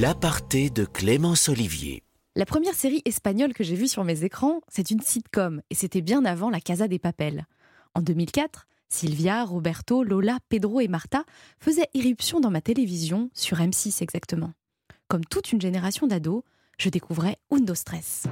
L'aparté de Clémence Olivier. La première série espagnole que j'ai vue sur mes écrans, c'est une sitcom, et c'était bien avant La Casa des Papel. En 2004, Sylvia, Roberto, Lola, Pedro et Marta faisaient irruption dans ma télévision, sur M6 exactement. Comme toute une génération d'ados, je découvrais Undo Stress.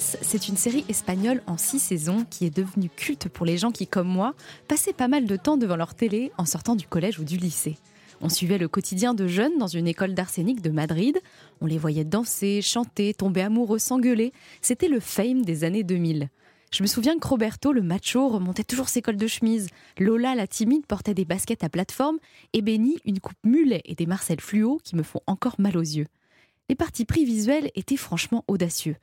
C'est une série espagnole en six saisons qui est devenue culte pour les gens qui, comme moi, passaient pas mal de temps devant leur télé en sortant du collège ou du lycée. On suivait le quotidien de jeunes dans une école d'arsenic de Madrid. On les voyait danser, chanter, tomber amoureux, s'engueuler. C'était le fame des années 2000. Je me souviens que Roberto, le macho, remontait toujours ses cols de chemise. Lola, la timide, portait des baskets à plateforme. Et Benny, une coupe mulet et des marcelles fluo qui me font encore mal aux yeux. Les parties pris visuels étaient franchement audacieux.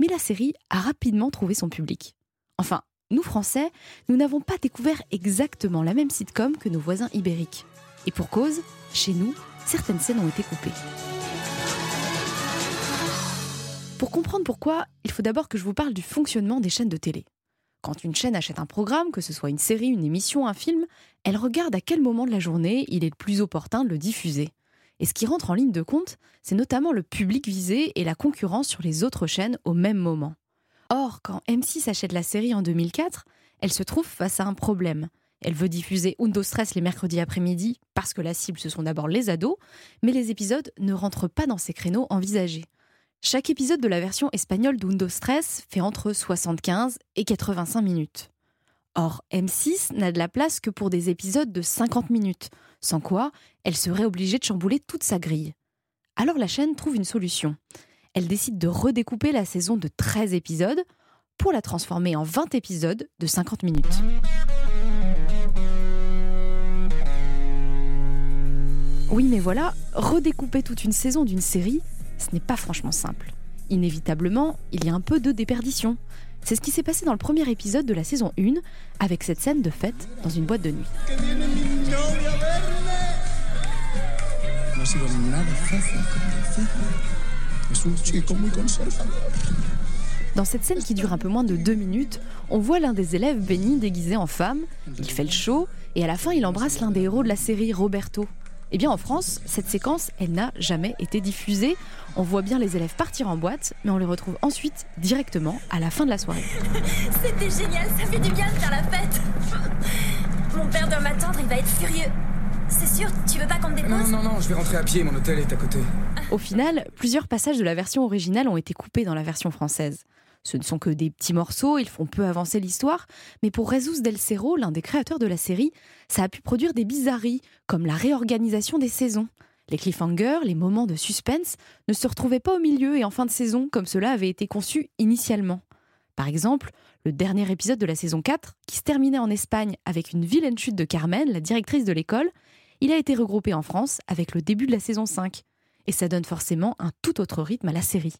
Mais la série a rapidement trouvé son public. Enfin, nous Français, nous n'avons pas découvert exactement la même sitcom que nos voisins ibériques. Et pour cause, chez nous, certaines scènes ont été coupées. Pour comprendre pourquoi, il faut d'abord que je vous parle du fonctionnement des chaînes de télé. Quand une chaîne achète un programme, que ce soit une série, une émission, un film, elle regarde à quel moment de la journée il est le plus opportun de le diffuser. Et ce qui rentre en ligne de compte, c'est notamment le public visé et la concurrence sur les autres chaînes au même moment. Or, quand M6 achète la série en 2004, elle se trouve face à un problème. Elle veut diffuser Undo Stress les mercredis après-midi parce que la cible ce sont d'abord les ados, mais les épisodes ne rentrent pas dans ces créneaux envisagés. Chaque épisode de la version espagnole d'Undo Stress fait entre 75 et 85 minutes. Or, M6 n'a de la place que pour des épisodes de 50 minutes, sans quoi elle serait obligée de chambouler toute sa grille. Alors la chaîne trouve une solution. Elle décide de redécouper la saison de 13 épisodes pour la transformer en 20 épisodes de 50 minutes. Oui, mais voilà, redécouper toute une saison d'une série, ce n'est pas franchement simple. Inévitablement, il y a un peu de déperdition. C'est ce qui s'est passé dans le premier épisode de la saison 1, avec cette scène de fête dans une boîte de nuit. Dans cette scène qui dure un peu moins de deux minutes, on voit l'un des élèves Benny déguisé en femme, il fait le show, et à la fin il embrasse l'un des héros de la série, Roberto. Eh bien en France, cette séquence, elle n'a jamais été diffusée. On voit bien les élèves partir en boîte, mais on les retrouve ensuite directement à la fin de la soirée. C'était génial, ça fait du bien de faire la fête. Mon père doit m'attendre, il va être furieux. C'est sûr, tu veux pas qu'on te dépose Non, non, non, je vais rentrer à pied, mon hôtel est à côté. Au final, plusieurs passages de la version originale ont été coupés dans la version française. Ce ne sont que des petits morceaux, ils font peu avancer l'histoire, mais pour Jesus Del Cerro, l'un des créateurs de la série, ça a pu produire des bizarreries, comme la réorganisation des saisons. Les cliffhangers, les moments de suspense, ne se retrouvaient pas au milieu et en fin de saison, comme cela avait été conçu initialement. Par exemple, le dernier épisode de la saison 4, qui se terminait en Espagne avec une vilaine chute de Carmen, la directrice de l'école, il a été regroupé en France avec le début de la saison 5. Et ça donne forcément un tout autre rythme à la série.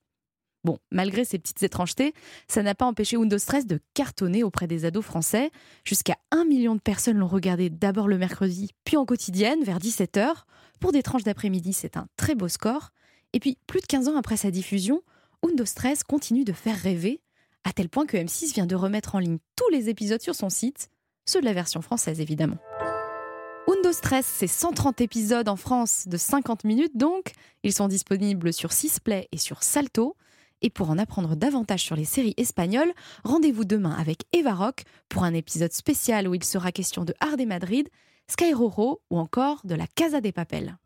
Bon, malgré ces petites étrangetés, ça n'a pas empêché Windows Stress de cartonner auprès des ados français. Jusqu'à un million de personnes l'ont regardé d'abord le mercredi, puis en quotidienne, vers 17h. Pour des tranches d'après-midi, c'est un très beau score. Et puis, plus de 15 ans après sa diffusion, Windows Stress continue de faire rêver, à tel point que M6 vient de remettre en ligne tous les épisodes sur son site, ceux de la version française évidemment. Windows Stress, c'est 130 épisodes en France de 50 minutes donc. Ils sont disponibles sur Sisplay et sur Salto. Et pour en apprendre davantage sur les séries espagnoles, rendez-vous demain avec Eva Rock pour un épisode spécial où il sera question de Ard Madrid, Sky Roro ou encore de la Casa des Papel.